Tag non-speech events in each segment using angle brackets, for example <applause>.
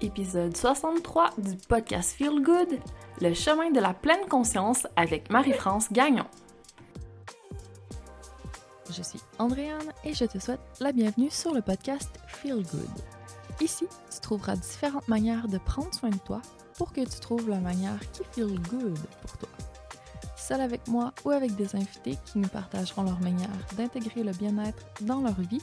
épisode 63 du podcast Feel Good, le chemin de la pleine conscience avec Marie-France Gagnon. Je suis Andréane et je te souhaite la bienvenue sur le podcast Feel Good. Ici, tu trouveras différentes manières de prendre soin de toi pour que tu trouves la manière qui feel good pour toi. Seul avec moi ou avec des invités qui nous partageront leur manière d'intégrer le bien-être dans leur vie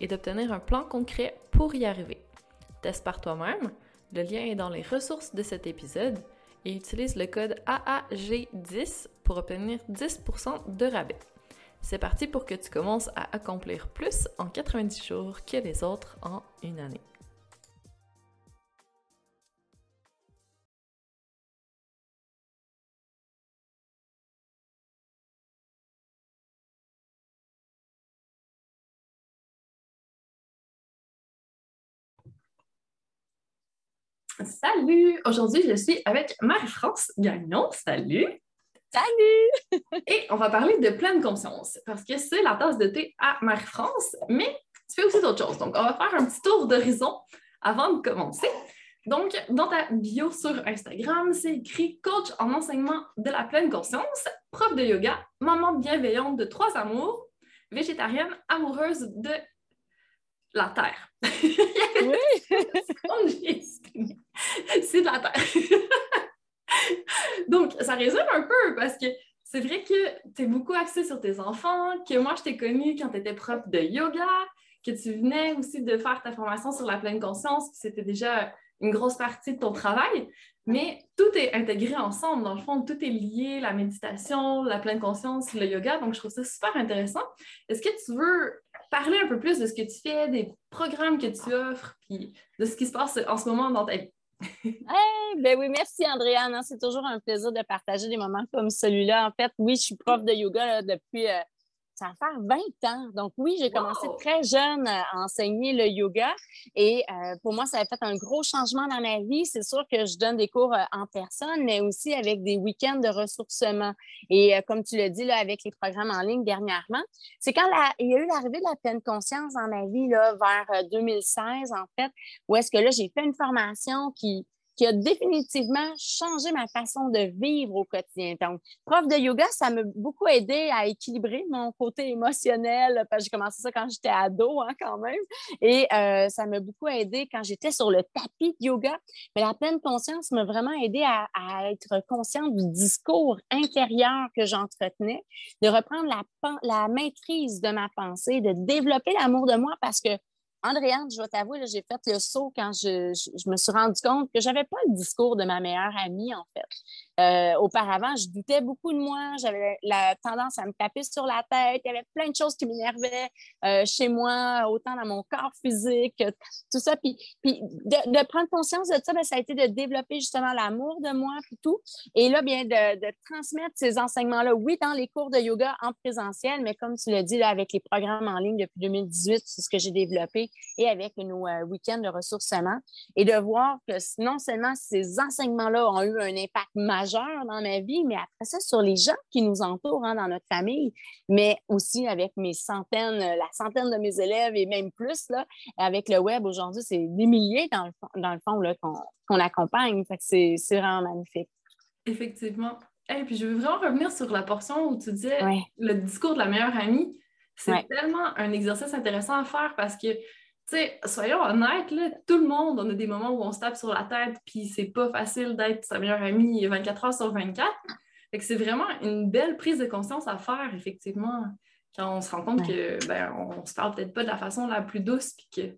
et d'obtenir un plan concret pour y arriver. Teste par toi-même, le lien est dans les ressources de cet épisode et utilise le code AAG10 pour obtenir 10% de rabais. C'est parti pour que tu commences à accomplir plus en 90 jours que les autres en une année. Salut! Aujourd'hui, je suis avec Marie-France Gagnon. Salut! Salut! <laughs> Et on va parler de pleine conscience parce que c'est la tasse de thé à Marie-France, mais tu fais aussi d'autres choses. Donc, on va faire un petit tour d'horizon avant de commencer. Donc, dans ta bio sur Instagram, c'est écrit coach en enseignement de la pleine conscience, prof de yoga, maman bienveillante de trois amours, végétarienne, amoureuse de la terre. <laughs> oui! <laughs> c'est de la terre. <laughs> Donc, ça résonne un peu parce que c'est vrai que tu es beaucoup axé sur tes enfants, que moi, je t'ai connu quand tu étais prof de yoga, que tu venais aussi de faire ta formation sur la pleine conscience, que c'était déjà une grosse partie de ton travail, mais tout est intégré ensemble. Dans le fond, tout est lié, la méditation, la pleine conscience, le yoga. Donc, je trouve ça super intéressant. Est-ce que tu veux parler un peu plus de ce que tu fais, des programmes que tu offres, puis de ce qui se passe en ce moment dans ta vie? <laughs> ben oui, merci Andréane. Hein. C'est toujours un plaisir de partager des moments comme celui-là. En fait, oui, je suis prof de yoga depuis euh, ça va faire 20 ans. Donc oui, j'ai commencé très jeune à enseigner le yoga et euh, pour moi, ça a fait un gros changement dans ma vie. C'est sûr que je donne des cours euh, en personne, mais aussi avec des week-ends de ressourcement. Et euh, comme tu l'as dit là, avec les programmes en ligne dernièrement, c'est quand il y a eu l'arrivée de la pleine conscience dans ma vie là, vers 2016 en fait, où est-ce que là, j'ai fait une formation qui, qui a définitivement changé ma façon de vivre au quotidien. Donc, prof de yoga, ça m'a beaucoup aidé à équilibrer mon côté émotionnel, j'ai commencé ça quand j'étais ado, hein, quand même. Et euh, ça m'a beaucoup aidé quand j'étais sur le tapis de yoga. Mais la pleine conscience m'a vraiment aidé à, à, être consciente du discours intérieur que j'entretenais, de reprendre la, la maîtrise de ma pensée, de développer l'amour de moi parce que Andréane, je vais t'avouer, j'ai fait le saut quand je, me suis rendu compte que j'avais pas le discours de ma meilleure amie, en fait. Euh, auparavant, je doutais beaucoup de moi, j'avais la tendance à me taper sur la tête, il y avait plein de choses qui m'énervaient euh, chez moi, autant dans mon corps physique, tout ça. Puis, puis de, prendre conscience de ça, bien, ça a été de développer justement l'amour de moi, puis tout. Et là, bien, de, transmettre ces enseignements-là, oui, dans les cours de yoga en présentiel, mais comme tu l'as dit, avec les programmes en ligne depuis 2018, c'est ce que j'ai développé et avec nos euh, week-ends de ressourcement et de voir que non seulement ces enseignements-là ont eu un impact majeur dans ma vie, mais après ça, sur les gens qui nous entourent hein, dans notre famille, mais aussi avec mes centaines, euh, la centaine de mes élèves et même plus, là, avec le web aujourd'hui, c'est des milliers dans le fond, dans le fond là, qu'on, accompagne. c'est, vraiment magnifique. Effectivement. Et puis je veux vraiment revenir sur la portion où tu disais le discours de la meilleure amie. C'est tellement un exercice intéressant à faire parce que sais, soyons honnêtes, là, tout le monde, on a des moments où on se tape sur la tête, puis c'est pas facile d'être sa meilleure amie 24 heures sur 24. Fait que c'est vraiment une belle prise de conscience à faire, effectivement, quand on se rend compte que ben, on se parle peut-être pas de la façon la plus douce, puis que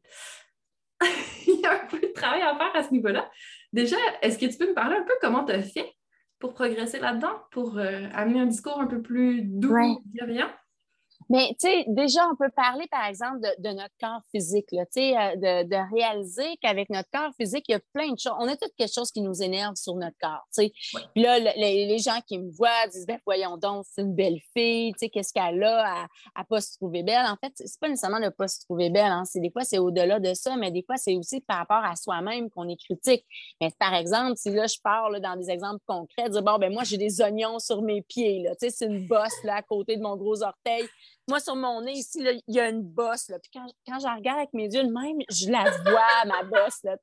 <laughs> il y a un peu de travail à faire à ce niveau-là. Déjà, est-ce que tu peux me parler un peu comment tu as fait pour progresser là-dedans, pour euh, amener un discours un peu plus doux, bienveillant? Mais tu sais, déjà, on peut parler, par exemple, de, notre corps physique, tu sais, euh, de, de, réaliser qu'avec notre corps physique, il y a plein de choses. On a tout quelque chose qui nous énerve sur notre corps, tu sais. Puis là, les, gens qui me voient disent, ben voyons donc, c'est une belle fille, tu sais, qu'est-ce qu'elle a à, à pas se trouver belle? En fait, c'est pas nécessairement de pas se trouver belle, hein. C'est des fois, c'est au-delà de ça, mais des fois, c'est aussi par rapport à soi-même qu'on est critique. Mais par exemple, si là, je parle dans des exemples concrets, dire, bon, ben moi, j'ai des oignons sur mes pieds, là, tu sais, c'est une bosse, là, à côté de mon gros orteil moi, sur mon nez, ici, il y a une bosse. Là. Puis quand, quand je regarde avec mes yeux, même, je la vois, ma bosse. Là,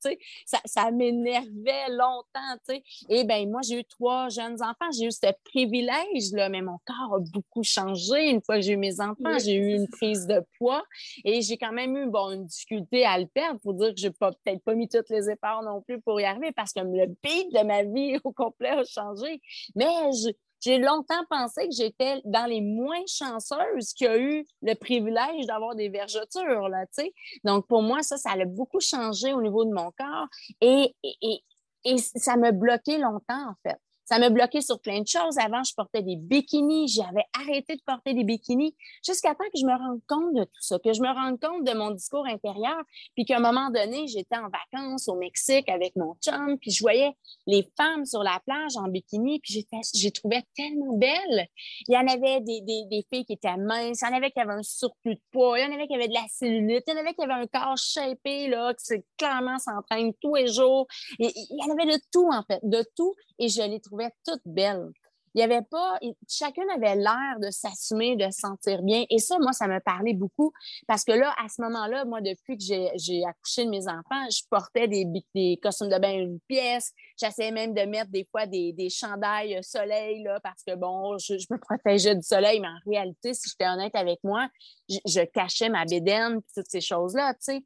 ça, ça m'énervait longtemps. sais. Et bien, moi, j'ai eu trois jeunes enfants. J'ai eu ce privilège-là, mais mon corps a beaucoup changé. Une fois que j'ai eu mes enfants, j'ai eu une prise de poids et j'ai quand même eu bon, une difficulté à le perdre. Faut dire que je n'ai peut-être pas mis toutes les efforts non plus pour y arriver parce que le beat de ma vie <laughs> au complet a changé. Mais je, j'ai longtemps pensé que j'étais dans les moins chanceuses qui a eu le privilège d'avoir des vergetures, là, tu sais. Donc, pour moi, ça, ça a beaucoup changé au niveau de mon corps et, et, et ça me bloquait longtemps, en fait. Ça m'a bloqué sur plein de choses. Avant, je portais des bikinis. J'avais arrêté de porter des bikinis jusqu'à temps que je me rende compte de tout ça, que je me rende compte de mon discours intérieur, puis qu'à un moment donné, j'étais en vacances au Mexique avec mon chum, puis je voyais les femmes sur la plage en bikini, puis j'ai trouvé tellement belles. Il y en avait des, des, des, filles qui étaient minces, il y en avait qui avaient un surplus de poids, il y en avait qui avaient de la cellulite, il y en avait qui avaient un corps shapé, là, qui clairement s'entraîne tous les jours. Il y en avait de tout, en fait, de tout, et je les trouvais toutes belles. Il y avait pas, chacune avait l'air de s'assumer, de se sentir bien. Et ça, moi, ça me parlait beaucoup parce que là, à ce moment-là, moi, depuis que j'ai accouché de mes enfants, je portais des, costumes de bain une pièce. J'essayais même de mettre des fois des, des chandails soleil, là, parce que bon, je, me protégeais du soleil, mais en réalité, si j'étais honnête avec moi, je, cachais ma bédaine, toutes ces choses-là, tu sais.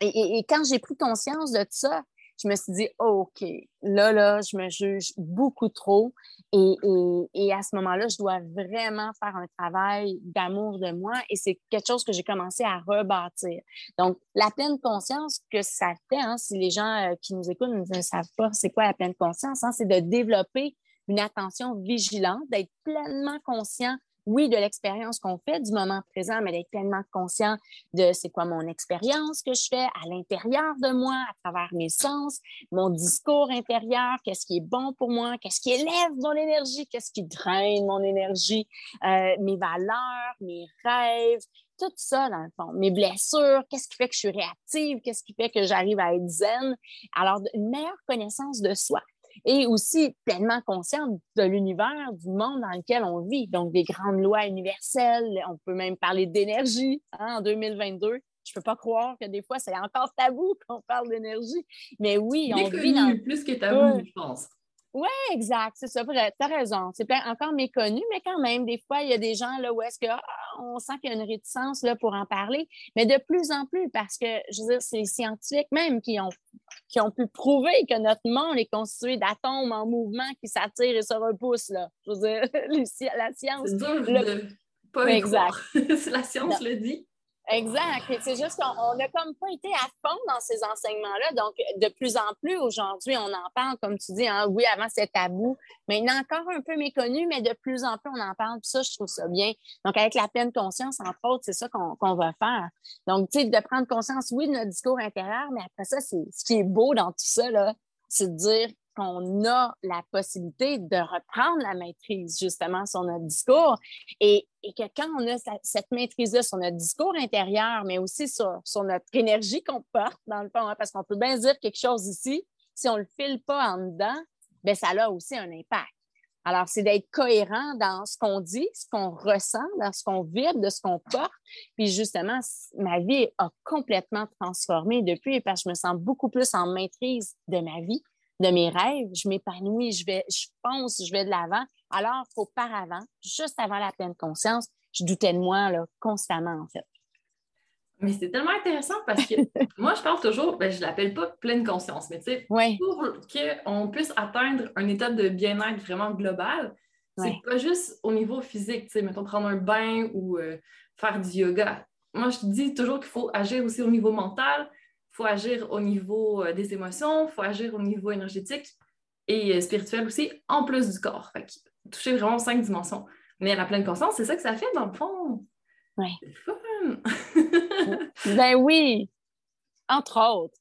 Et, et, quand j'ai pris conscience de ça, je me suis dit, OK, là, là, je me juge beaucoup trop. Et, et, à ce moment-là, je dois vraiment faire un travail d'amour de moi. Et c'est quelque chose que j'ai commencé à rebâtir. Donc, la pleine conscience que ça fait, hein, si les gens euh, qui nous écoutent ne savent pas c'est quoi la pleine conscience, hein, c'est de développer une attention vigilante, d'être pleinement conscient oui, de l'expérience qu'on fait du moment présent, mais d'être pleinement conscient de c'est quoi mon expérience que je fais à l'intérieur de moi, à travers mes sens, mon discours intérieur, qu'est-ce qui est bon pour moi, qu'est-ce qui élève mon énergie, qu'est-ce qui draine mon énergie, euh, mes valeurs, mes rêves, tout ça, dans le fond. Mes blessures, qu'est-ce qui fait que je suis réactive, qu'est-ce qui fait que j'arrive à être zen. Alors, une meilleure connaissance de soi et aussi pleinement consciente de l'univers, du monde dans lequel on vit. Donc, des grandes lois universelles, on peut même parler d'énergie hein, en 2022. Je ne peux pas croire que des fois, c'est encore tabou <laughs> qu'on parle d'énergie. Mais oui, on vit dans... plus que tabou, je pense. Oui, exact, c'est ça, vrai. Tu as raison. C'est encore méconnu, mais quand même, des fois, il y a des gens là où est-ce que ah, on sent qu'il y a une réticence là, pour en parler, mais de plus en plus, parce que je veux dire, c'est les scientifiques même qui ont, qui ont pu prouver que notre monde est constitué d'atomes en mouvement qui s'attirent et se repoussent. Là. Je veux dire, <laughs> <laughs> la science. C'est dur de pas exact. la science le dit. Exact. C'est juste qu'on n'a comme pas été à fond dans ces enseignements-là. Donc, de plus en plus, aujourd'hui, on en parle, comme tu dis, hein, oui, avant c'était tabou. Maintenant, encore un peu méconnu, mais de plus en plus, on en parle. Puis ça, je trouve ça bien. Donc, avec la pleine conscience, entre autres, c'est ça qu'on va faire. Donc, tu sais, de prendre conscience, oui, de notre discours intérieur, mais après ça, c'est ce qui est beau dans tout ça, là, c'est de dire qu'on a la possibilité de reprendre la maîtrise justement sur notre discours et, que quand on a cette maîtrise-là sur notre discours intérieur, mais aussi sur, notre énergie qu'on porte dans le fond, hein, parce qu'on peut bien dire quelque chose ici, si on ne le file pas en dedans, bien, ça a aussi un impact. Alors, c'est d'être cohérent dans ce qu'on dit, ce qu'on ressent, dans ce qu'on vibre, de ce qu'on porte. Puis justement, ma vie a complètement transformé depuis parce que je me sens beaucoup plus en maîtrise de ma vie de mes rêves, je m'épanouis, je vais, je pense, je vais de l'avant. Alors qu'auparavant, juste avant la pleine conscience, je doutais de moi là, constamment, en fait. Mais c'est tellement intéressant parce que <laughs> moi, je parle toujours, ben, je ne l'appelle pas pleine conscience, mais tu sais, pour qu'on puisse atteindre un état de bien-être vraiment global, c'est pas juste au niveau physique, tu sais, mettons prendre un bain ou euh, faire du yoga. Moi, je dis toujours qu'il faut agir aussi au niveau mental, faut agir au niveau euh, des émotions, il faut agir au niveau énergétique et euh, spirituel aussi, en plus du corps. Fait toucher vraiment cinq dimensions. Mais la pleine conscience, c'est ça que ça fait, dans le fond. Oui. <laughs> ben oui, entre autres.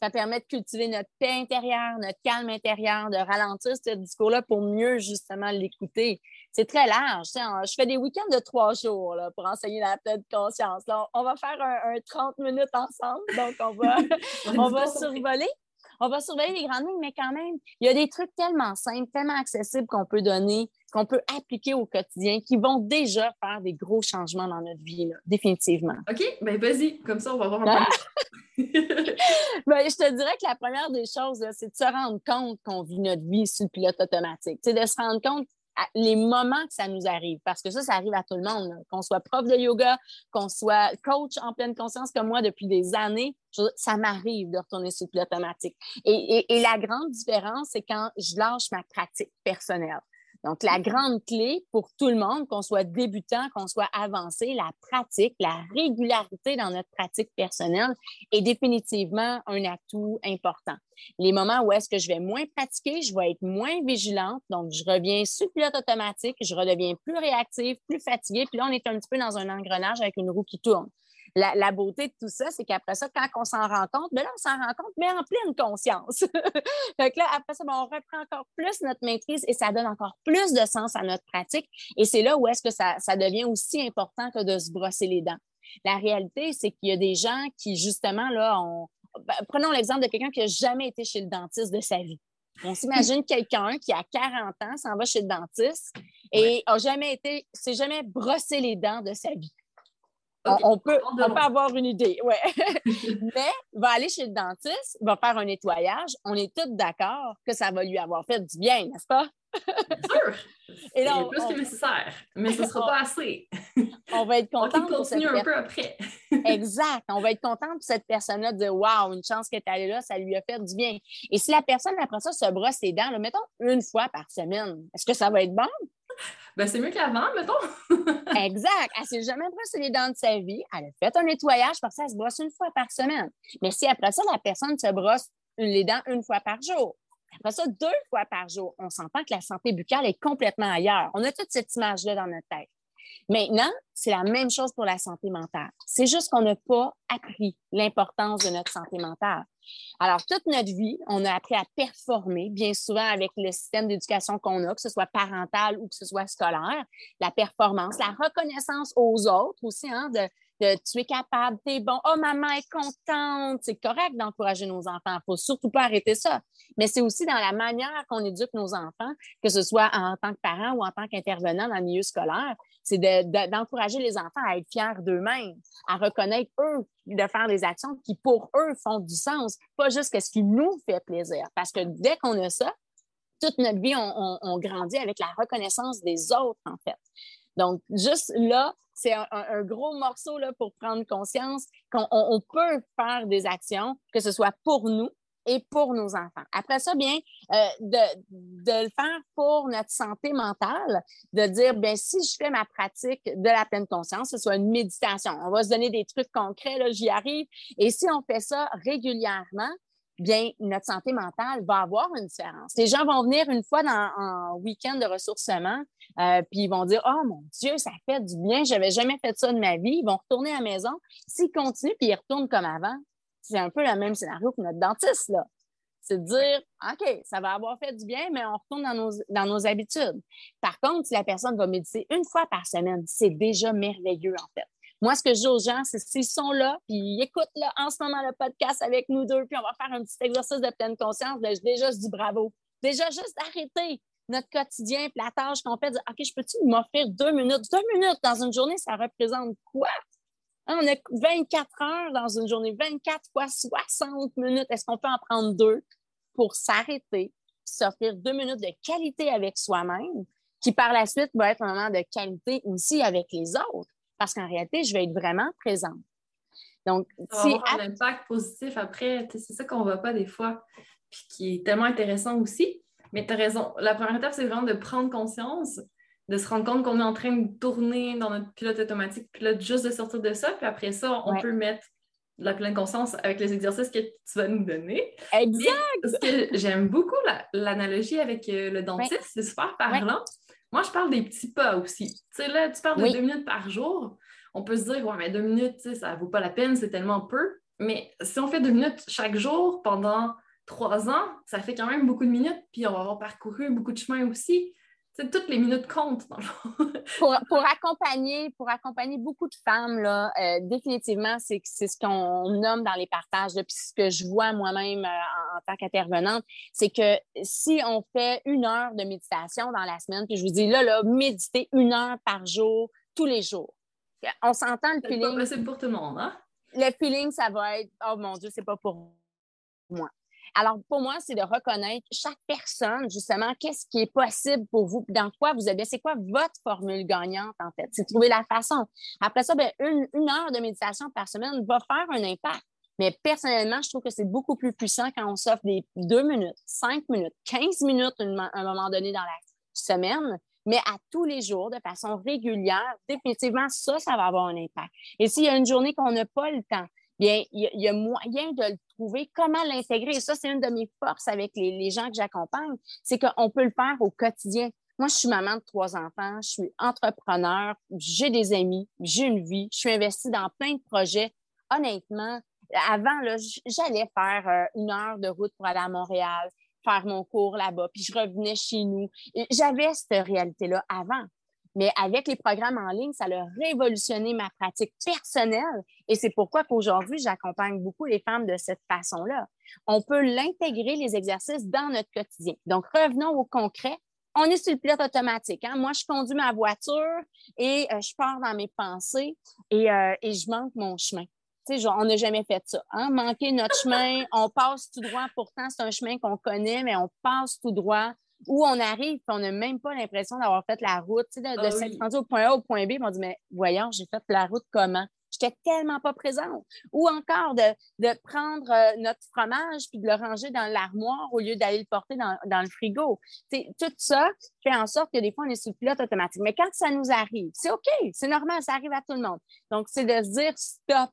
Ça permet de cultiver notre paix intérieure, notre calme intérieur, de ralentir ce discours-là pour mieux justement l'écouter. C'est très large. Je fais des week-ends de trois jours là, pour enseigner la pleine conscience. on va faire un, 30 minutes ensemble, donc on va, <laughs> <laughs> on va survoler on va surveiller les grandes lignes, mais quand même, il y a des trucs tellement simples, tellement accessibles qu'on peut donner, qu'on peut appliquer au quotidien, qui vont déjà faire des gros changements dans notre vie, définitivement. OK, bien vas-y, comme ça, on va voir un peu. <laughs> ben, je te dirais que la première des choses, c'est de se rendre compte qu'on vit notre vie sous le pilote automatique. C'est de se rendre compte les moments que ça nous arrive, parce que ça, ça arrive à tout le monde, qu'on soit prof de yoga, qu'on soit coach en pleine conscience comme moi depuis des années, ça m'arrive de retourner sur le pilote automatique. et, la grande différence, c'est quand je lâche ma pratique personnelle. Donc, la grande clé pour tout le monde, qu'on soit débutant, qu'on soit avancé, la pratique, la régularité dans notre pratique personnelle est définitivement un atout important. Les moments où est-ce que je vais moins pratiquer, je vais être moins vigilante, donc je reviens sur pilote automatique, je redeviens plus réactive, plus fatiguée, puis là, on est un petit peu dans un engrenage avec une roue qui tourne la, beauté de tout ça, c'est qu'après ça, quand on s'en rend compte, bien là, on s'en rend compte, mais en pleine conscience. <laughs> fait que là, après ça, ben, on reprend encore plus notre maîtrise et ça donne encore plus de sens à notre pratique. Et c'est là où est-ce que ça, devient aussi important que de se brosser les dents. La réalité, c'est qu'il y a des gens qui, justement, là, on... Ben, prenons l'exemple de quelqu'un qui n'a jamais été chez le dentiste de sa vie. On s'imagine quelqu'un qui a 40 ans, s'en va chez le dentiste et n'a jamais été, s'est jamais brossé les dents de sa vie. On, peut, avoir une idée, ouais. <laughs> Mais va aller chez le dentiste, va faire un nettoyage. On est tous d'accord que ça va lui avoir fait du bien, n'est-ce pas? Bien sûr. <laughs> Et là, plus que nécessaire, mais ce ne sera <laughs> pas assez. On va être content. On continue un peu après. exact. On va être content pour cette personne-là de dire Waouh, une chance qu'elle est allée là, ça lui a fait du bien. Et si la personne, après ça, se brosse les dents, mettons une fois par semaine, est-ce que ça va être bon? <laughs> Ben, c'est mieux qu'avant, mettons. <laughs> exact. Elle s'est jamais brossé les dents de sa vie. Elle a fait un nettoyage parce qu'elle se brosse une fois par semaine. Mais si après ça, la personne se brosse les dents une fois par jour, après ça, deux fois par jour, on s'entend que la santé buccale est complètement ailleurs. On a toute cette image-là dans notre tête. Maintenant, c'est la même chose pour la santé mentale. C'est juste qu'on n'a pas appris l'importance de notre santé mentale. Alors, toute notre vie, on a appris à performer, bien souvent avec le système d'éducation qu'on a, que ce soit parental ou que ce soit scolaire, la performance, la reconnaissance aux autres aussi, hein, de, tu es capable, tu es bon, oh maman est contente. C'est correct d'encourager nos enfants. Il faut surtout pas arrêter ça. Mais c'est aussi dans la manière qu'on éduque nos enfants, que ce soit en tant que parent ou en tant qu'intervenant dans le milieu scolaire, c'est d'encourager les enfants à être fiers d'eux-mêmes, à reconnaître eux, de faire des actions qui pour eux font du sens, pas juste ce qui nous fait plaisir. Parce que dès qu'on a ça, toute notre vie, on grandit avec la reconnaissance des autres, en fait. Donc, juste là, c'est un, gros morceau là, pour prendre conscience qu'on peut faire des actions, que ce soit pour nous et pour nos enfants. Après ça, bien, euh, de, le faire pour notre santé mentale, de dire, bien, si je fais ma pratique de la pleine conscience, ce soit une méditation, on va se donner des trucs concrets, là, j'y arrive, et si on fait ça régulièrement, bien, notre santé mentale va avoir une différence. Les gens vont venir une fois dans un week-end de ressourcement, euh, puis ils vont dire Oh mon Dieu, ça fait du bien, je n'avais jamais fait ça de ma vie. Ils vont retourner à la maison. S'ils continuent puis ils retournent comme avant, c'est un peu le même scénario que notre dentiste, là. C'est de dire OK, ça va avoir fait du bien, mais on retourne dans nos, dans nos habitudes. Par contre, si la personne va méditer une fois par semaine, c'est déjà merveilleux, en fait. Moi, ce que je dis aux gens, c'est s'ils sont là, puis ils écoutent là, en ce moment le podcast avec nous deux, puis on va faire un petit exercice de pleine conscience, ben, déjà, je dis bravo. Déjà, juste arrêter notre quotidien, puis la tâche qu'on fait, dire, OK, je peux-tu m'offrir deux minutes? Deux minutes dans une journée, ça représente quoi? Hein, on a 24 heures dans une journée, 24 fois 60 minutes. Est-ce qu'on peut en prendre deux pour s'arrêter, s'offrir deux minutes de qualité avec soi-même, qui par la suite va être un moment de qualité aussi avec les autres? parce qu'en réalité, je vais être vraiment présente. Donc, ça si avoir un impact positif après, c'est ça qu'on ne voit pas des fois, puis qui est tellement intéressant aussi. Mais tu as raison. La première étape, c'est vraiment de prendre conscience, de se rendre compte qu'on est en train de tourner dans notre pilote automatique, pilote juste de sortir de ça, puis après ça, on peut mettre de la pleine conscience avec les exercices que tu vas nous donner. Exact! parce que j'aime beaucoup l'analogie avec euh, le dentiste, c'est super parlant. Moi, je parle des petits pas aussi. Tu sais, là, tu parles de deux minutes par jour. On peut se dire, ouais, mais deux minutes, ça ne vaut pas la peine, c'est tellement peu. Mais si on fait deux minutes chaque jour pendant trois ans, ça fait quand même beaucoup de minutes, puis on va avoir parcouru beaucoup de chemin aussi toutes les minutes comptent, <laughs> pour, pour, accompagner, pour accompagner beaucoup de femmes, là, euh, définitivement, c'est ce qu'on nomme dans les partages. puis ce que je vois moi-même euh, en, tant qu'intervenante, c'est que si on fait une heure de méditation dans la semaine, puis je vous dis là, là, méditer une heure par jour, tous les jours. On s'entend le feeling. C'est pour tout le monde, hein? Le feeling, ça va être Oh mon Dieu, c'est pas pour moi. Alors, pour moi, c'est de reconnaître chaque personne, justement, qu'est-ce qui est possible pour vous, dans quoi vous avez, c'est quoi votre formule gagnante, en fait? C'est trouver la façon. Après ça, bien, une, heure de méditation par semaine va faire un impact. Mais personnellement, je trouve que c'est beaucoup plus puissant quand on s'offre des deux minutes, cinq minutes, quinze minutes à un moment donné dans la semaine, mais à tous les jours, de façon régulière, définitivement, ça, ça va avoir un impact. Et s'il y a une journée qu'on n'a pas le temps, bien, il y, a moyen de le comment l'intégrer. Et ça, c'est une de mes forces avec les, gens que j'accompagne, c'est qu'on peut le faire au quotidien. Moi, je suis maman de trois enfants, je suis entrepreneur, j'ai des amis, j'ai une vie, je suis investie dans plein de projets. Honnêtement, avant, j'allais faire euh, une heure de route pour aller à Montréal, faire mon cours là-bas, puis je revenais chez nous. J'avais cette réalité-là avant. Mais avec les programmes en ligne, ça a révolutionné ma pratique personnelle. Et c'est pourquoi qu'aujourd'hui, j'accompagne beaucoup les femmes de cette façon-là. On peut l'intégrer, les exercices, dans notre quotidien. Donc, revenons au concret. On est sur le pilote automatique. Hein? Moi, je conduis ma voiture et euh, je pars dans mes pensées et, euh, je manque mon chemin. Sais, on n'a jamais fait ça. Hein? Manquer notre chemin, on passe tout droit. Pourtant, c'est un chemin qu'on connaît, mais on passe tout droit où on arrive et on n'a même pas l'impression d'avoir fait la route, de, de ah s'être rendu au point A au point B. On dit, mais voyons, j'ai fait la route comment? J'étais tellement pas présente. Ou encore de, prendre euh, notre fromage puis de le ranger dans l'armoire au lieu d'aller le porter dans, le frigo. tout ça fait en sorte que des fois, on est sous le pilote automatique. Mais quand ça nous arrive, c'est OK, c'est normal, ça arrive à tout le monde. Donc, c'est de se dire stop.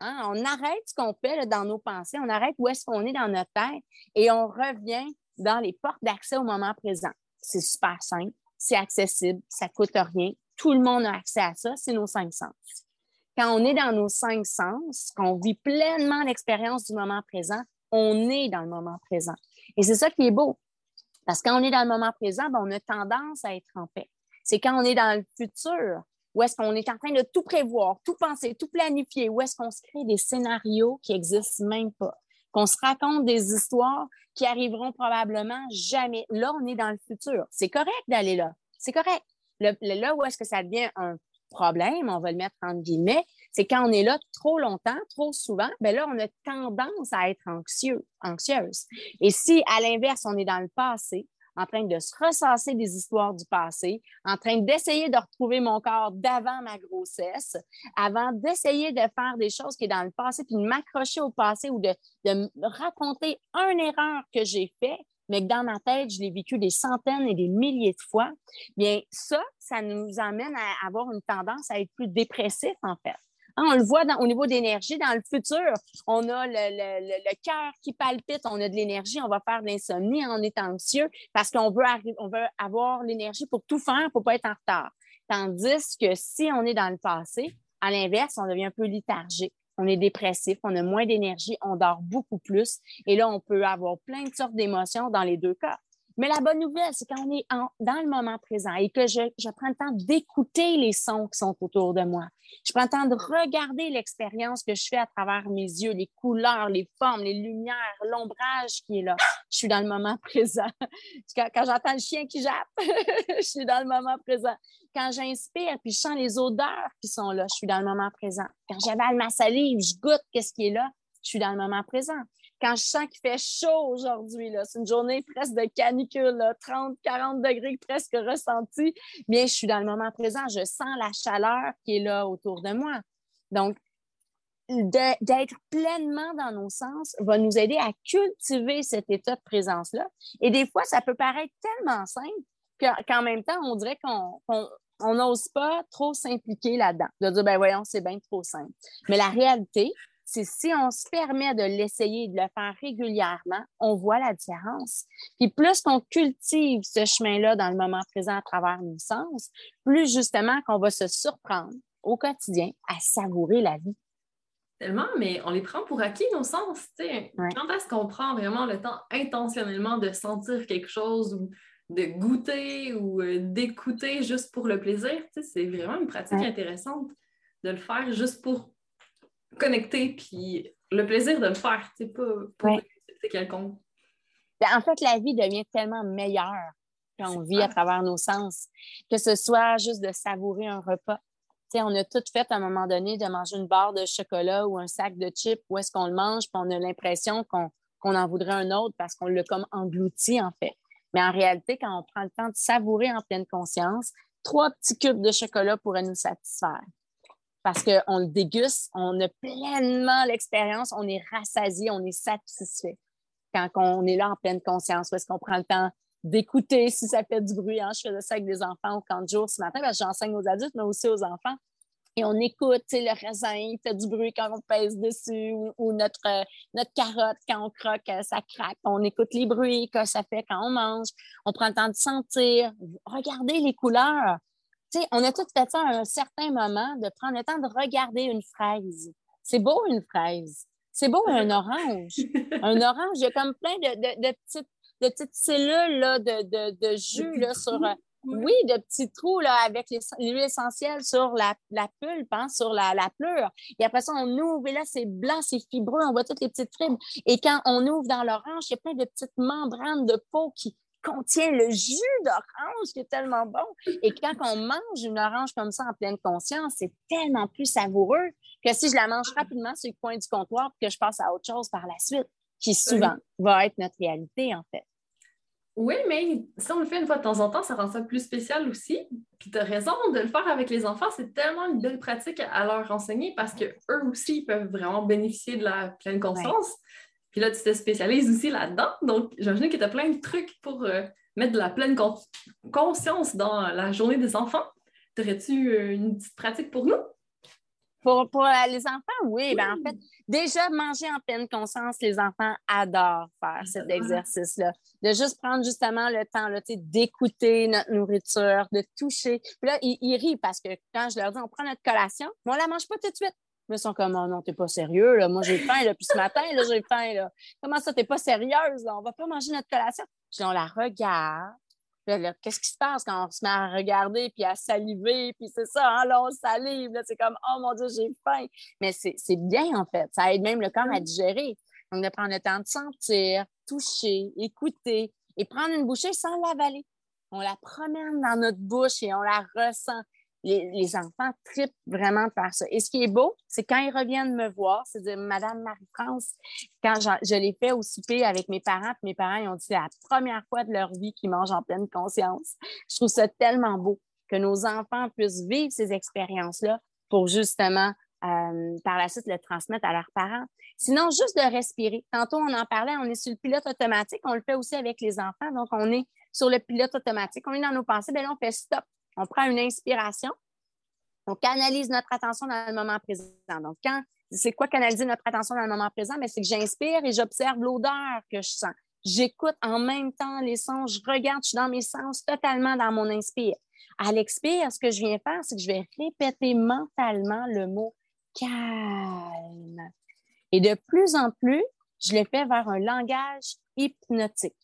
Hein? On arrête ce qu'on fait dans nos pensées, on arrête où est-ce qu'on est dans notre tête et on revient dans les portes d'accès au moment présent. C'est super simple, c'est accessible, ça ne coûte rien. Tout le monde a accès à ça, c'est nos cinq sens. Quand on est dans nos cinq sens, qu'on vit pleinement l'expérience du moment présent, on est dans le moment présent. Et c'est ça qui est beau. Parce que quand on est dans le moment présent, ben, on a tendance à être en paix. C'est quand on est dans le futur, où est-ce qu'on est en train de tout prévoir, tout penser, tout planifier, où est-ce qu'on se crée des scénarios qui n'existent même pas qu'on se raconte des histoires qui arriveront probablement jamais. Là, on est dans le futur. C'est correct d'aller là. C'est correct. là où est-ce que ça devient un problème, on va le mettre entre guillemets, c'est quand on est là trop longtemps, trop souvent, bien là, on a tendance à être anxieux, anxieuse. Et si, à l'inverse, on est dans le passé, en train de se ressasser des histoires du passé, en train d'essayer de retrouver mon corps d'avant ma grossesse, avant d'essayer de faire des choses qui sont dans le passé, puis de m'accrocher au passé ou de, de raconter une erreur que j'ai faite, mais que dans ma tête, je l'ai vécu des centaines et des milliers de fois, bien ça, ça nous amène à avoir une tendance à être plus dépressif, en fait. Hein, on le voit au niveau d'énergie. Dans le futur, on a le, cœur qui palpite, on a de l'énergie, on va faire de l'insomnie en étant anxieux parce qu'on veut, on veut avoir l'énergie pour tout faire, pour ne pas être en retard. Tandis que si on est dans le passé, à l'inverse, on devient un peu léthargique. On est dépressif, on a moins d'énergie, on dort beaucoup plus. Et là, on peut avoir plein de sortes d'émotions dans les deux cas. Mais la bonne nouvelle, c'est quand on est dans le moment présent et que je, prends le temps d'écouter les sons qui sont autour de moi. Je prends le temps de regarder l'expérience que je fais à travers mes yeux, les couleurs, les formes, les lumières, l'ombrage qui est là. Je suis dans le moment <laughs> présent. Quand, quand j'entends le chien qui jappe, <laughs> je suis dans le moment présent. Quand j'inspire puis je sens les odeurs qui sont là, je suis dans le moment présent. Quand j'avale ma salive, je goûte qu'est-ce qui est là, je suis dans le moment présent quand je sens qu'il fait chaud aujourd'hui, c'est une journée presque de canicule, 30, 40 degrés presque ressenti, bien, je suis dans le moment présent, je sens la chaleur qui est là autour de moi. Donc, d'être pleinement dans nos sens va nous aider à cultiver cet état de présence-là. Et des fois, ça peut paraître tellement simple qu'en même temps, on dirait qu'on n'ose pas trop s'impliquer là-dedans, de dire, ben voyons, c'est bien trop simple. Mais la réalité, c'est si on se permet de l'essayer et de le faire régulièrement, on voit la différence. Puis plus qu'on cultive ce chemin-là dans le moment présent à travers nos sens, plus justement qu'on va se surprendre au quotidien à savourer la vie. Tellement, mais on les prend pour acquis, nos sens. Quand est-ce qu'on prend vraiment le temps intentionnellement de sentir quelque chose ou de goûter ou euh, d'écouter juste pour le plaisir? C'est vraiment une pratique intéressante de le faire juste pour connecter, puis le plaisir de le faire, c'est pas pour quelconque. Ben, en fait, la vie devient tellement meilleure quand on vit à travers nos sens, que ce soit juste de savourer un repas. on a tout fait à un moment donné de manger une barre de chocolat ou un sac de chips, où est-ce qu'on le mange, puis on a l'impression qu'on en voudrait un autre parce qu'on l'a comme englouti, en fait. Mais en réalité, quand on prend le temps de savourer en pleine conscience, trois petits cubes de chocolat pourraient nous satisfaire parce qu'on le déguste, on a pleinement l'expérience, on est rassasié, on est satisfait quand on est là en pleine conscience, parce qu'on prend le temps d'écouter si ça fait du bruit. Hein. Je faisais ça avec des enfants au camp de jour ce matin, parce que j'enseigne aux adultes, mais aussi aux enfants. Et on écoute le raisin, il fait du bruit quand on pèse dessus, ou, notre, notre carotte, quand on croque, ça craque. On écoute les bruits que ça fait quand on mange. On prend le temps de sentir. Regardez les couleurs on a tous fait ça à un certain moment, de prendre le temps de regarder une fraise. C'est beau, une fraise. C'est beau, un orange. un orange, il y a comme plein de, petites, de petites cellules de, jus là, sur. Euh, oui, de petits trous là, avec l'huile essentielle sur la, la pulpe, hein, sur la, la, pleure. Et après ça, on ouvre et là, c'est blanc, c'est fibreux, on voit toutes les petites fibres. Et quand on ouvre dans l'orange, il y a plein de petites membranes de peau qui, contient le jus d'orange qui est tellement bon. Et quand on mange une orange comme ça en pleine conscience, c'est tellement plus savoureux que si je la mange rapidement sur le coin du comptoir et que je passe à autre chose par la suite, qui souvent va être notre réalité en fait. Oui, mais si on le fait une fois de temps en temps, ça rend ça plus spécial aussi. Puis tu as raison de le faire avec les enfants, c'est tellement une belle pratique à leur enseigner parce qu'eux aussi peuvent vraiment bénéficier de la pleine conscience. Puis là, tu te spécialises aussi là-dedans. Donc, j'imagine que tu as plein de trucs pour euh, mettre de la pleine conscience dans la journée des enfants. Aurais-tu euh, une petite pratique pour nous? Pour, pour euh, les enfants, oui. Ben, en fait, déjà, manger en pleine conscience, les enfants adorent faire cet exercice-là. De juste prendre justement le temps d'écouter notre nourriture, de toucher. Puis là, ils, ils, rient parce que quand je leur dis on prend notre collation, mais on ne la mange pas tout de suite. Ils sont comme, oh non, t'es pas sérieux, là. Moi, j'ai faim, là. Puis ce matin, j'ai faim, là. Comment ça, t'es pas sérieuse, là? On va pas manger notre collation. Puis on la regarde. Qu'est-ce qui se passe quand on se met à regarder puis à saliver? Puis c'est ça, hein, là, on salive. C'est comme, oh mon Dieu, j'ai faim. Mais c'est bien, en fait. Ça aide même le corps à digérer. Donc, de prendre le temps de sentir, toucher, écouter et prendre une bouchée sans l'avaler. On la promène dans notre bouche et on la ressent les, enfants tripent vraiment par ça. Et ce qui est beau, c'est quand ils reviennent me voir, c'est de Madame Marie-France, quand je, l'ai fait au souper avec mes parents, puis mes parents ils ont dit c'est la première fois de leur vie qu'ils mangent en pleine conscience. Je trouve ça tellement beau que nos enfants puissent vivre ces expériences-là pour justement euh, par la suite le transmettre à leurs parents. Sinon, juste de respirer. Tantôt, on en parlait, on est sur le pilote automatique. On le fait aussi avec les enfants. Donc, on est sur le pilote automatique. On est dans nos pensées. Bien là, on fait stop on prend une inspiration, on canalise notre attention dans le moment présent. Donc, quand c'est quoi canaliser notre attention dans le moment présent? Mais ben, c'est que j'inspire et j'observe l'odeur que je sens. J'écoute en même temps les sons, je regarde, je suis dans mes sens totalement dans mon inspire. À l'expire, ce que je viens faire, c'est que je vais répéter mentalement le mot calme. Et de plus en plus, je le fais vers un langage hypnotique.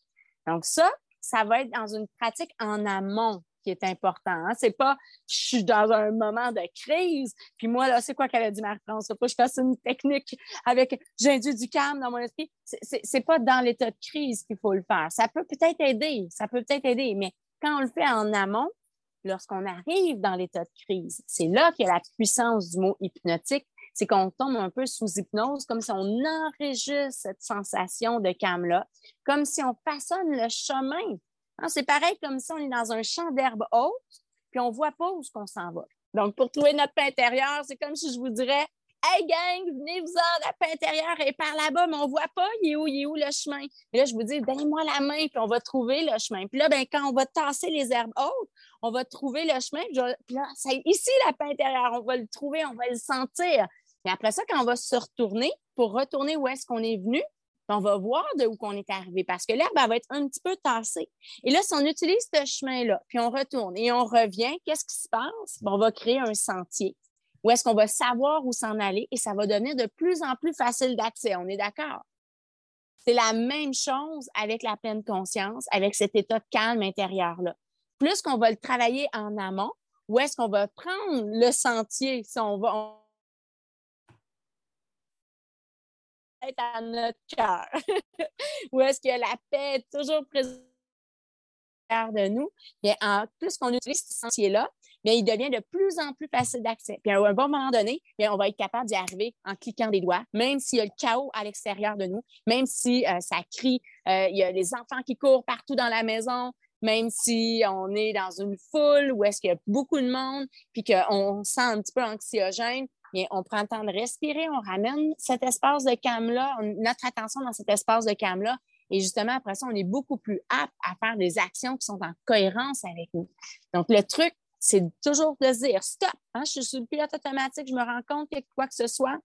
Donc ça, ça va être dans une pratique en amont qui est important. Hein. C'est pas je suis dans un moment de crise, puis moi, là, c'est quoi qu'elle a dit, Marie-France? Faut que je fasse une technique avec j'induis du calme dans mon esprit. C'est pas dans l'état de crise qu'il faut le faire. Ça peut peut-être aider, ça peut peut-être aider, mais quand on le fait en amont, lorsqu'on arrive dans l'état de crise, c'est là qu'il y a la puissance du mot hypnotique, c'est qu'on tombe un peu sous hypnose, comme si on enregistre cette sensation de calme-là, comme si on façonne le chemin C'est pareil comme si on est dans un champ d'herbe haute, puis on ne voit pas où qu'on s'en va. Donc, pour trouver notre paix intérieur, c'est comme si je vous dirais, Hey gang, venez-vous-en, la paix intérieure est par là-bas, mais on ne voit pas, il est où, il est où le chemin? Et là, je vous dis, donnez-moi la main, puis on va trouver le chemin. Puis là, ben, quand on va tasser les herbes hautes, on va trouver le chemin. Puis là, c'est ici la paix intérieure, on va le trouver, on va le sentir. Et après ça, quand on va se retourner pour retourner où est-ce qu'on est venu, on va voir de où qu'on est arrivé parce que l'herbe va être un petit peu tassée. Et là, si on utilise ce chemin-là, puis on retourne et on revient, qu'est-ce qui se passe? on va créer un sentier où est-ce qu'on va savoir où s'en aller et ça va devenir de plus en plus facile d'accès. On est d'accord? C'est la même chose avec la pleine conscience, avec cet état de calme intérieur-là. Plus qu'on va le travailler en amont, où est-ce qu'on va prendre le sentier, si on va, être à notre cœur, <laughs> où est-ce que la paix est toujours présente de nous, bien, en plus qu'on utilise ce sentier-là, bien, il devient de plus en plus facile d'accès. Puis à un bon moment donné, bien, on va être capable d'y arriver en cliquant des doigts, même s'il y a le chaos à l'extérieur de nous, même si euh, ça crie, euh, il y a les enfants qui courent partout dans la maison, même si on est dans une foule où est-ce qu'il y a beaucoup de monde, puis qu'on sent un petit peu anxiogène, on prend le temps de respirer, on ramène cet espace de calme-là, notre attention dans cet espace de calme-là, et justement, après ça, on est beaucoup plus apte à faire des actions qui sont en cohérence avec nous. Donc, le truc, c'est toujours de dire stop, hein, je suis sur le pilote automatique, je me rends compte que quoi que ce soit,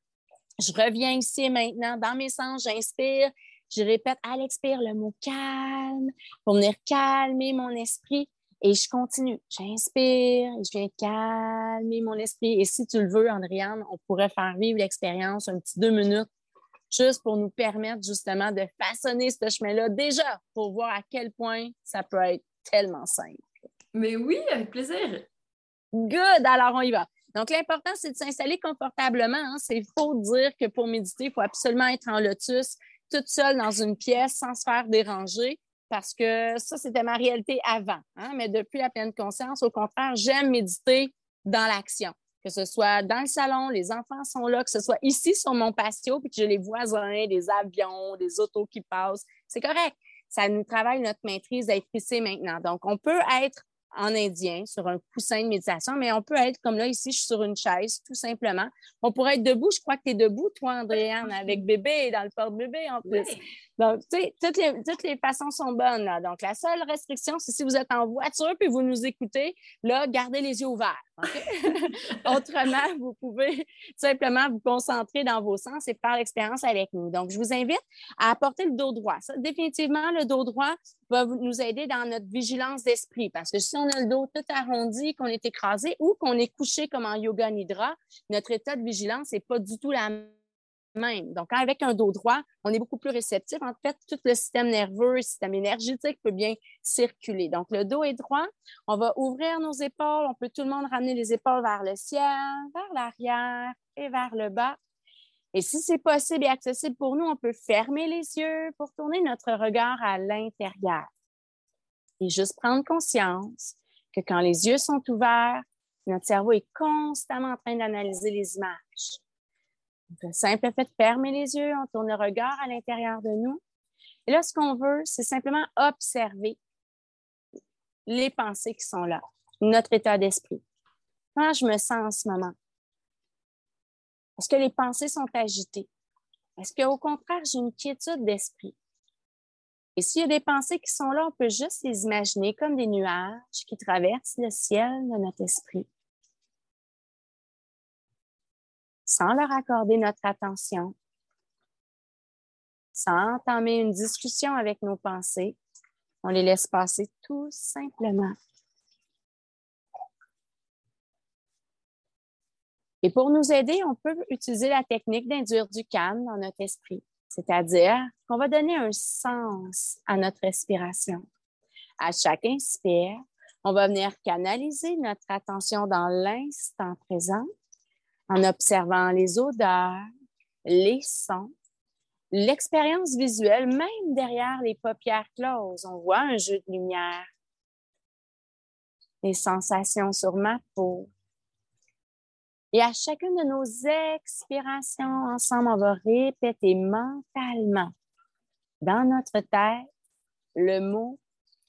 je reviens ici maintenant dans mes sens, j'inspire, je répète à l'expire le mot calme pour venir calmer mon esprit et je continue. J'inspire, je viens calmer mon esprit. Et si tu le veux, Andréane, on pourrait faire vivre l'expérience un petit deux minutes juste pour nous permettre justement de façonner ce chemin-là déjà pour voir à quel point ça peut être tellement simple. Mais oui, avec plaisir. Good, alors on y va. Donc, l'important, c'est de s'installer confortablement. Hein. C'est faux de dire que pour méditer, il faut absolument être en lotus, toute seule dans une pièce, sans se faire déranger, parce que ça, c'était ma réalité avant. Hein. Mais depuis la pleine conscience, au contraire, j'aime méditer dans l'action que ce soit dans le salon, les enfants sont là, que ce soit ici sur mon patio, puis que j'ai les voisins, des avions, des autos qui passent. C'est correct. Ça nous travaille notre maîtrise d'être ici maintenant. Donc, on peut être en indien sur un coussin de méditation, mais on peut être comme là, ici, je suis sur une chaise, tout simplement. On pourrait être debout. Je crois que tu es debout, toi, Andréane, avec bébé, dans le porte-bébé en plus. Donc, tu sais, toutes les, toutes les façons sont bonnes. Là. Donc, la seule restriction, c'est si vous êtes en voiture puis vous nous écoutez, là, gardez les yeux ouverts. <laughs> Autrement, vous pouvez simplement vous concentrer dans vos sens et faire l'expérience avec nous. Donc, je vous invite à apporter le dos droit. Ça, définitivement, le dos droit va nous aider dans notre vigilance d'esprit parce que si on a le dos tout arrondi, qu'on est écrasé ou qu'on est couché comme en yoga nidra, notre état de vigilance n'est pas du tout la même. Donc, avec un dos droit, on est beaucoup plus réceptif. En fait, tout le système nerveux, le système énergétique peut bien circuler. Donc, le dos est droit. On va ouvrir nos épaules. On peut tout le monde ramener les épaules vers le ciel, vers l'arrière et vers le bas. Et si c'est possible et accessible pour nous, on peut fermer les yeux pour tourner notre regard à l'intérieur. Et juste prendre conscience que quand les yeux sont ouverts, notre cerveau est constamment en train d'analyser les images. Le simple fait de fermer les yeux, on tourne le regard à l'intérieur de nous. Et là, ce qu'on veut, c'est simplement observer les pensées qui sont là, notre état d'esprit. Comment je me sens en ce moment? Est-ce que les pensées sont agitées? Est-ce qu'au contraire, j'ai une quiétude d'esprit? Et s'il y a des pensées qui sont là, on peut juste les imaginer comme des nuages qui traversent le ciel de notre esprit. Sans leur accorder notre attention, sans entamer une discussion avec nos pensées. On les laisse passer tout simplement. Et pour nous aider, on peut utiliser la technique d'induire du calme dans notre esprit, c'est-à-dire qu'on va donner un sens à notre respiration. À chaque inspire, on va venir canaliser notre attention dans l'instant présent en observant les odeurs, les sons, l'expérience visuelle, même derrière les paupières closes, on voit un jeu de lumière, les sensations sur ma peau. Et à chacune de nos expirations ensemble, on va répéter mentalement dans notre tête le mot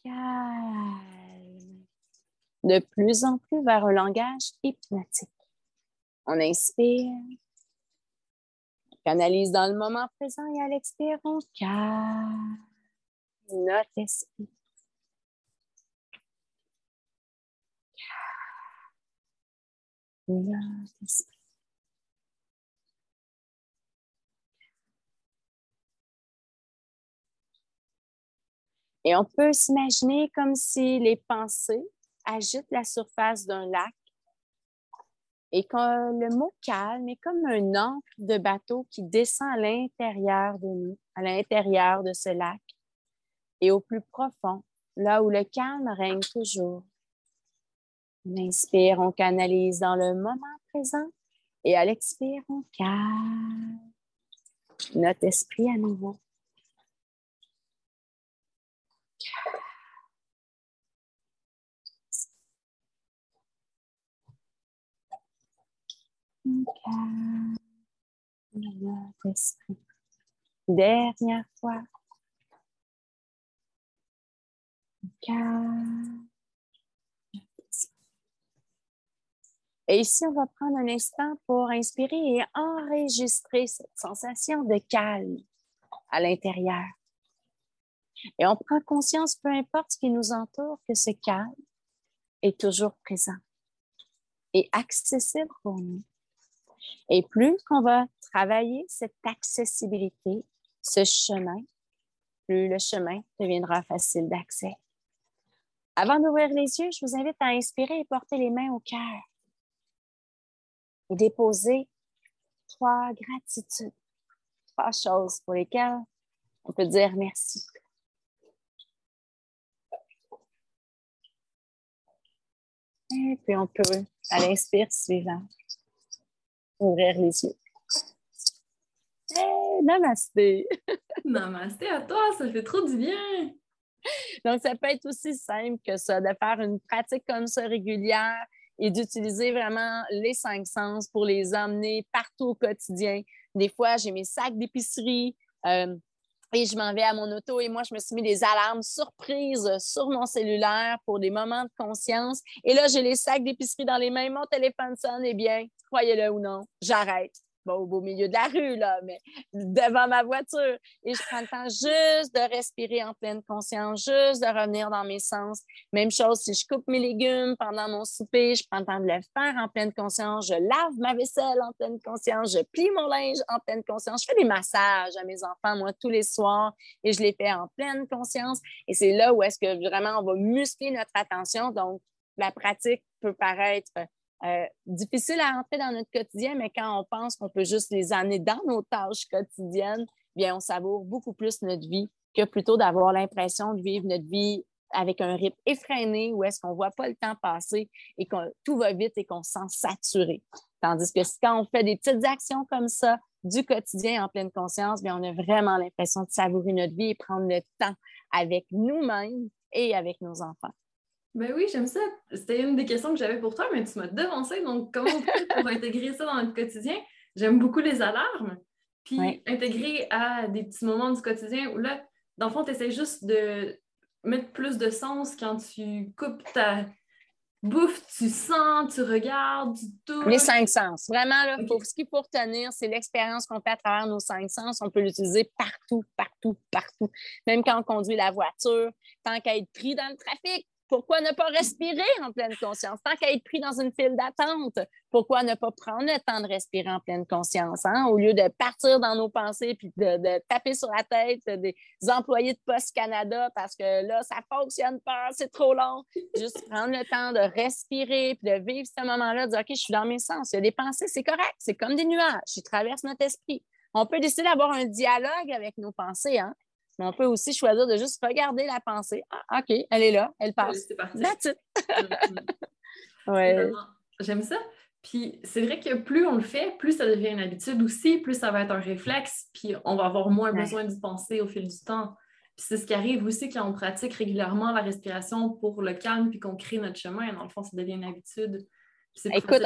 calme, de plus en plus vers un langage hypnotique. On inspire Canalise dans le moment présent et à l'expire, on calme notre esprit. Notre esprit. Et on peut s'imaginer comme si les pensées agitent la surface d'un lac et le mot calme est comme un encre de bateau qui descend à l'intérieur de nous, à l'intérieur de ce lac et au plus profond, là où le calme règne toujours. On inspire, on canalise dans le moment présent et à l'expire, on calme notre esprit à nouveau. Notre esprit. Dernière fois. Et ici, on va prendre un instant pour inspirer et enregistrer cette sensation de calme à l'intérieur. Et on prend conscience, peu importe ce qui nous entoure, que ce calme est toujours présent et accessible pour nous. Et plus qu'on va travailler cette accessibilité, ce chemin, plus le chemin deviendra facile d'accès. Avant d'ouvrir les yeux, je vous invite à inspirer et porter les mains au cœur et déposer trois gratitudes, trois choses pour lesquelles on peut dire merci. Et puis on peut, à l'inspire suivant, ouvrir les yeux. Hey, namasté! <laughs> namasté à toi, ça fait trop du bien! Donc, ça peut être aussi simple que ça, de faire une pratique comme ça régulière et d'utiliser vraiment les cinq sens pour les emmener partout au quotidien. Des fois, j'ai mes sacs d'épicerie euh, et je m'en vais à mon auto et moi, je me suis mis des alarmes surprises sur mon cellulaire pour des moments de conscience. Et là, j'ai les sacs d'épicerie dans les mains, mon téléphone sonne, eh bien, croyez-le ou non, j'arrête au beau milieu de la rue, là, mais devant ma voiture. Et je prends le temps juste de respirer en pleine conscience, juste de revenir dans mes sens. Même chose, si je coupe mes légumes pendant mon souper, je prends le temps de le faire en pleine conscience. Je lave ma vaisselle en pleine conscience. Je plie mon linge en pleine conscience. Je fais des massages à mes enfants, moi, tous les soirs, et je les fais en pleine conscience. Et c'est là où est-ce que vraiment on va muscler notre attention. Donc, la pratique peut paraître euh, difficile à entrer dans notre quotidien, mais quand on pense qu'on peut juste les amener dans nos tâches quotidiennes, bien, on savoure beaucoup plus notre vie que plutôt d'avoir l'impression de vivre notre vie avec un rythme effréné où est-ce qu'on ne voit pas le temps passer et que tout va vite et qu'on se sent saturé. Tandis que quand on fait des petites actions comme ça du quotidien en pleine conscience, bien, on a vraiment l'impression de savourer notre vie et prendre le temps avec nous-mêmes et avec nos enfants. Ben oui, j'aime ça. C'était une des questions que j'avais pour toi, mais tu m'as devancé. Donc, comment on fait pour intégrer ça dans notre quotidien? J'aime beaucoup les alarmes. Puis, intégrer à des petits moments du quotidien où là, dans le fond, tu essaies juste de mettre plus de sens quand tu coupes ta bouffe, tu sens, tu regardes, tu touches. Les cinq sens. Vraiment, là, ce qu'il faut retenir, c'est l'expérience qu'on fait à travers nos cinq sens. On peut l'utiliser partout, partout, partout. Même quand on conduit la voiture, tant qu'à être pris dans le trafic, pourquoi ne pas respirer en pleine conscience? Tant qu'à être pris dans une file d'attente, pourquoi ne pas prendre le temps de respirer en pleine conscience? Hein? Au lieu de partir dans nos pensées puis de, taper sur la tête des employés de Post Canada parce que là, ça ne fonctionne pas, c'est trop long. Juste prendre le temps de respirer puis de vivre ce moment-là, de dire OK, je suis dans mes sens. Il y a des pensées, c'est correct, c'est comme des nuages, qui traversent notre esprit. On peut décider d'avoir un dialogue avec nos pensées. Hein? Mais on peut aussi choisir de juste regarder la pensée. Ah, OK, elle est là, elle passe. C'est parti. <laughs> ouais. J'aime ça. Puis c'est vrai que plus on le fait, plus ça devient une habitude aussi, plus ça va être un réflexe, puis on va avoir moins besoin d'y penser au fil du temps. Puis c'est ce qui arrive aussi quand on pratique régulièrement la respiration pour le calme, puis qu'on crée notre chemin. Dans le fond, ça devient une habitude. Écoute,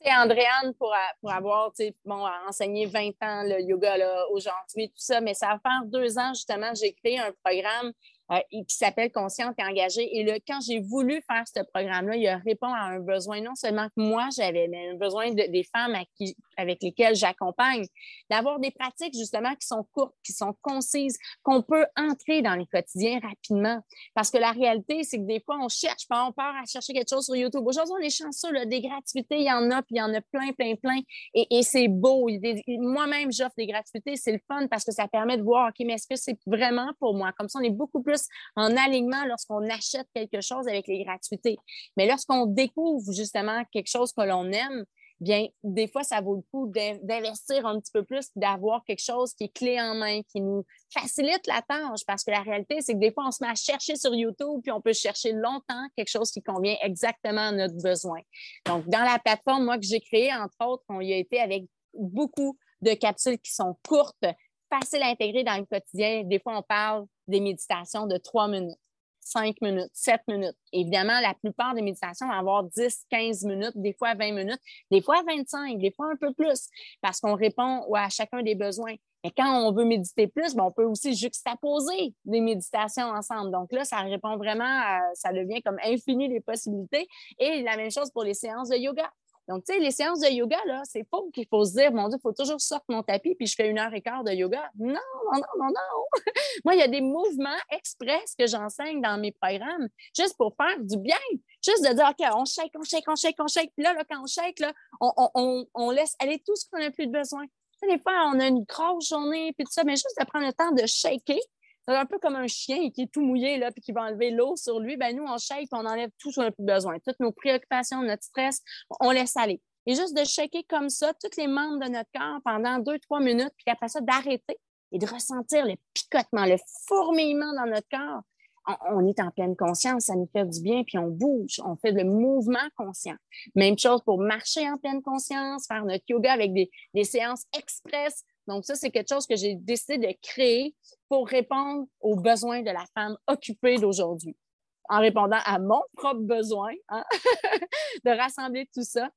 C'est Andréane, pour, pour avoir bon, enseigné 20 ans le yoga aujourd'hui, tout ça, mais ça va faire deux ans, justement, j'ai créé un programme euh, qui s'appelle Consciente et engagée. Et là, quand j'ai voulu faire ce programme-là, il répond à un besoin non seulement que moi j'avais, mais un besoin des femmes avec lesquelles j'accompagne, d'avoir des pratiques justement qui sont courtes, qui sont concises, qu'on peut entrer dans les quotidiens rapidement. Parce que la réalité, c'est que des fois, on cherche, on part à chercher quelque chose sur YouTube. Aujourd'hui, on est chanceux, là, des gratuités, il y en a, puis il y en a plein, plein, plein. Et, c'est beau. Moi-même, j'offre des gratuités, c'est le fun parce que ça permet de voir, OK, mais est-ce que c'est vraiment pour moi? Comme ça, on est beaucoup plus en alignement lorsqu'on achète quelque chose avec les gratuités. Mais lorsqu'on découvre justement quelque chose que l'on aime, bien, des fois, ça vaut le coup d'investir un petit peu plus, d'avoir quelque chose qui est clé en main, qui nous facilite la tâche, parce que la réalité, c'est que des fois, on se met à chercher sur YouTube, puis on peut chercher longtemps quelque chose qui convient exactement à notre besoin. Donc, dans la plateforme, moi, que j'ai créée, entre autres, on y a été avec beaucoup de capsules qui sont courtes, faciles à intégrer dans le quotidien. Des fois, on parle des méditations de trois minutes, cinq minutes, sept minutes. Évidemment, la plupart des méditations vont avoir 10, 15 minutes, des fois 20 minutes, des fois 25, des fois un peu plus, parce qu'on répond à chacun des besoins. Et quand on veut méditer plus, ben, on peut aussi juxtaposer des méditations ensemble. Donc là, ça répond vraiment, ça devient comme infini les possibilités. Et la même chose pour les séances de yoga. Donc, tu sais, les séances de yoga, là, c'est pas qu'il faut se dire, mon Dieu, il faut toujours sortir mon tapis puis je fais une heure et quart de yoga. Non, non, non, non, non. <laughs> Moi, il y a des mouvements express que j'enseigne dans mes programmes juste pour faire du bien. Juste de dire, OK, on shake, on shake, on shake, on shake. Puis là, là quand on shake, là, on, on, on laisse aller tout ce qu'on n'a plus de besoin. Tu sais, des fois, on a une grosse journée, puis tout ça, mais juste de prendre le temps de shaker, c'est un peu comme un chien qui est tout mouillé là, puis qui va enlever l'eau sur lui. Ben, nous, on shake, on enlève tout ce qu'on n'a plus besoin. Toutes nos préoccupations, notre stress, on laisse aller. Et juste de shaker comme ça tous les membres de notre corps pendant deux, trois minutes, puis après ça, d'arrêter et de ressentir le picotement, le fourmillement dans notre corps. On, est en pleine conscience, ça nous fait du bien, puis on bouge, on fait le mouvement conscient. Même chose pour marcher en pleine conscience, faire notre yoga avec des, des séances express donc, ça, c'est quelque chose que j'ai décidé de créer pour répondre aux besoins de la femme occupée d'aujourd'hui. En répondant à mon propre besoin, hein, <laughs> de rassembler tout ça.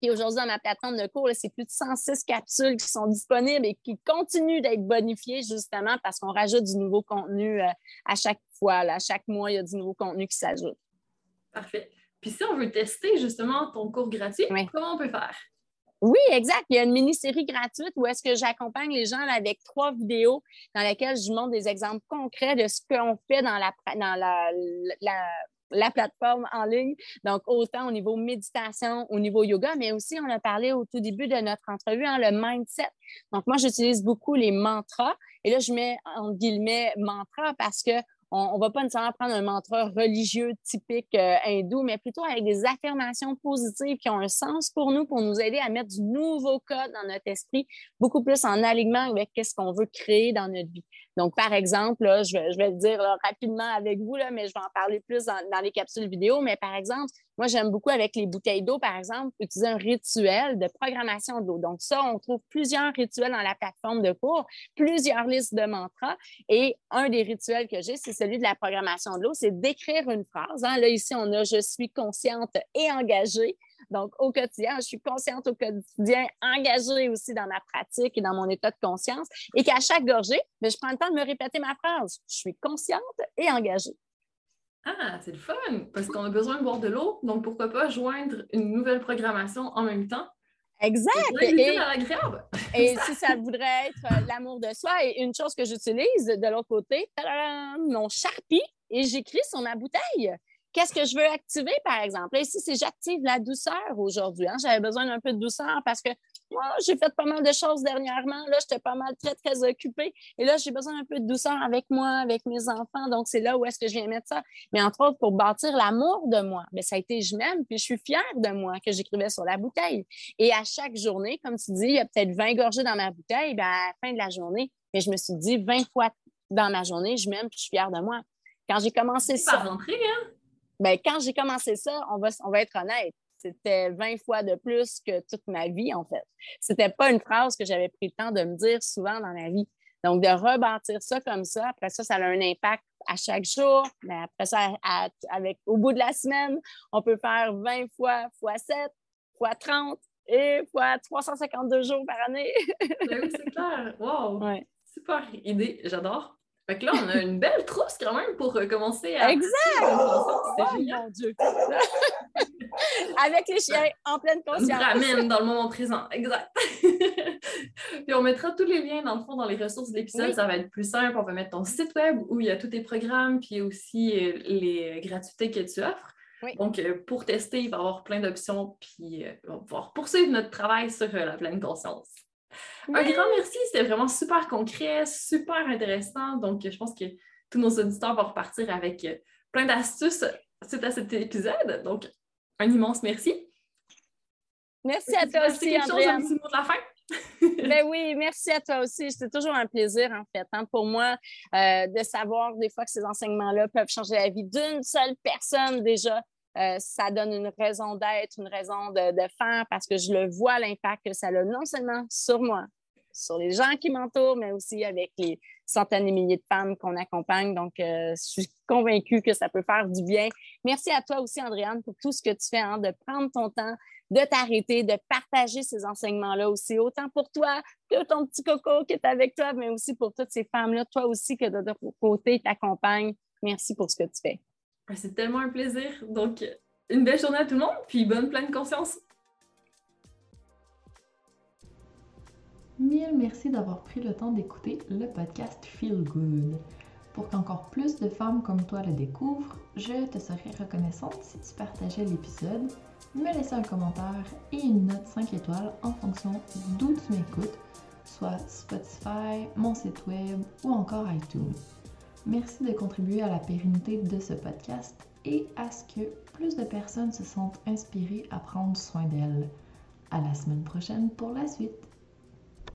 Et aujourd'hui, dans ma plateforme de cours, c'est plus de 106 capsules qui sont disponibles et qui continuent d'être bonifiées justement parce qu'on rajoute du nouveau contenu euh, à chaque fois. à chaque mois, il y a du nouveau contenu qui s'ajoute. Parfait. Puis si on veut tester justement ton cours gratuit, comment on peut faire? Oui, exact. Il y a une mini-série gratuite où est-ce que j'accompagne les gens avec trois vidéos dans lesquelles je montre des exemples concrets de ce qu'on fait dans la, dans la, la, plateforme en ligne. Donc, autant au niveau méditation, au niveau yoga, mais aussi, on a parlé au tout début de notre entrevue, hein, le mindset. Donc, moi, j'utilise beaucoup les mantras. Et là, je mets en guillemets mantra parce que on ne va pas nécessairement prendre un mantra religieux typique euh, hindou, mais plutôt avec des affirmations positives qui ont un sens pour nous, pour nous aider à mettre du nouveau code dans notre esprit, beaucoup plus en alignement avec ce qu'on veut créer dans notre vie. Donc, par exemple, je, vais, le dire rapidement avec vous, mais je vais en parler plus dans, les capsules vidéo. Mais par exemple, moi, j'aime beaucoup avec les bouteilles d'eau, par exemple, utiliser un rituel de programmation d'eau. Donc, ça, on trouve plusieurs rituels dans la plateforme de cours, plusieurs listes de mantras. Et un des rituels que j'ai, c'est celui de la programmation de l'eau, c'est d'écrire une phrase. Hein. Là, ici, on a Je suis consciente et engagée. Donc, au quotidien, je suis consciente au quotidien, engagée aussi dans ma pratique et dans mon état de conscience, et qu'à chaque gorgée, ben, je prends le temps de me répéter ma phrase. Je suis consciente et engagée. Ah, c'est le fun, parce qu'on a besoin de boire de l'eau, donc pourquoi pas joindre une nouvelle programmation en même temps? Exact. Et, <laughs> et si ça voudrait être euh, l'amour de soi, et une chose que j'utilise de l'autre côté, mon charpie, et j'écris sur ma bouteille. Qu'est-ce que je veux activer, par exemple? ici, c'est j'active la douceur aujourd'hui. Hein. J'avais besoin d'un peu de douceur parce que moi, j'ai fait pas mal de choses dernièrement. Là, j'étais pas mal très, très occupée. Et là, j'ai besoin d'un peu de douceur avec moi, avec mes enfants. Donc, c'est là où est-ce que je viens mettre ça. Mais entre autres, pour bâtir l'amour de moi. Mais ça a été je m'aime, puis je suis fière de moi que j'écrivais sur la bouteille. Et à chaque journée, comme tu dis, il y a peut-être 20 gorgées dans ma bouteille. Bien, à la fin de la journée, mais je me suis dit 20 fois dans ma journée, je m'aime, puis je suis fière de moi. Quand j'ai commencé ça. Rentrer, hein? Bien, quand j'ai commencé ça, on va, on va être honnête, c'était 20 fois de plus que toute ma vie, en fait. C'était pas une phrase que j'avais pris le temps de me dire souvent dans la vie. Donc, de rebâtir ça comme ça, après ça, ça a un impact à chaque jour. Mais après ça, avec, au bout de la semaine, on peut faire 20 fois fois 7, fois 30, Et voilà, 352 jours par année. ben oui, c'est clair. Wow! Super idée, j'adore. Fait que là, on a une belle trousse quand même pour euh, commencer à. Exact! Oh, mon Dieu! <laughs> Avec les chiens en pleine conscience. On ramène dans le moment présent, exact. <laughs> Puis on mettra tous les liens dans le fond dans les ressources de l'épisode. Ça va être plus simple. On va mettre ton site web où il y a tous tes programmes, puis aussi euh, les gratuités que tu offres. Donc, euh, pour tester, il va y avoir plein d'options, puis on va pouvoir poursuivre notre travail sur la pleine conscience. Un grand merci, c'était vraiment super concret, super intéressant. Donc, je pense que tous nos auditeurs vont repartir avec euh, plein d'astuces suite à cet épisode. Donc, un immense merci. Merci à toi aussi, Andrea. un petit mot de la fin? <laughs> ben oui, merci à toi aussi. C'est toujours un plaisir, en fait, hein, pour moi, euh, de savoir des fois que ces enseignements-là peuvent changer la vie d'une seule personne déjà. Euh, ça donne une raison d'être, une raison de, faire parce que je le vois l'impact que ça a non seulement sur moi, sur les gens qui m'entourent, mais aussi avec les centaines et milliers de femmes qu'on accompagne. Donc, euh, je suis convaincue que ça peut faire du bien. Merci à toi aussi, Andréane, pour tout ce que tu fais, hein, de prendre ton temps, de t'arrêter, de partager ces enseignements-là aussi, autant pour toi que ton petit coco qui est avec toi, mais aussi pour toutes ces femmes-là, toi aussi que de ton côté t'accompagne. Merci pour ce que tu fais. Ah, c'est tellement un plaisir. Donc, une belle journée à tout le monde, puis bonne pleine conscience. Mille merci d'avoir pris le temps d'écouter le podcast Feel Good. Pour qu'encore plus de femmes comme toi le découvrent, je te serais reconnaissante si tu partageais l'épisode, me laissais un commentaire et une note 5 étoiles en fonction d'où tu m'écoutes, soit Spotify, mon site web ou encore iTunes. Merci de contribuer à la pérennité de ce podcast et à ce que plus de personnes se sentent inspirées à prendre soin d'elles. À la semaine prochaine pour la suite.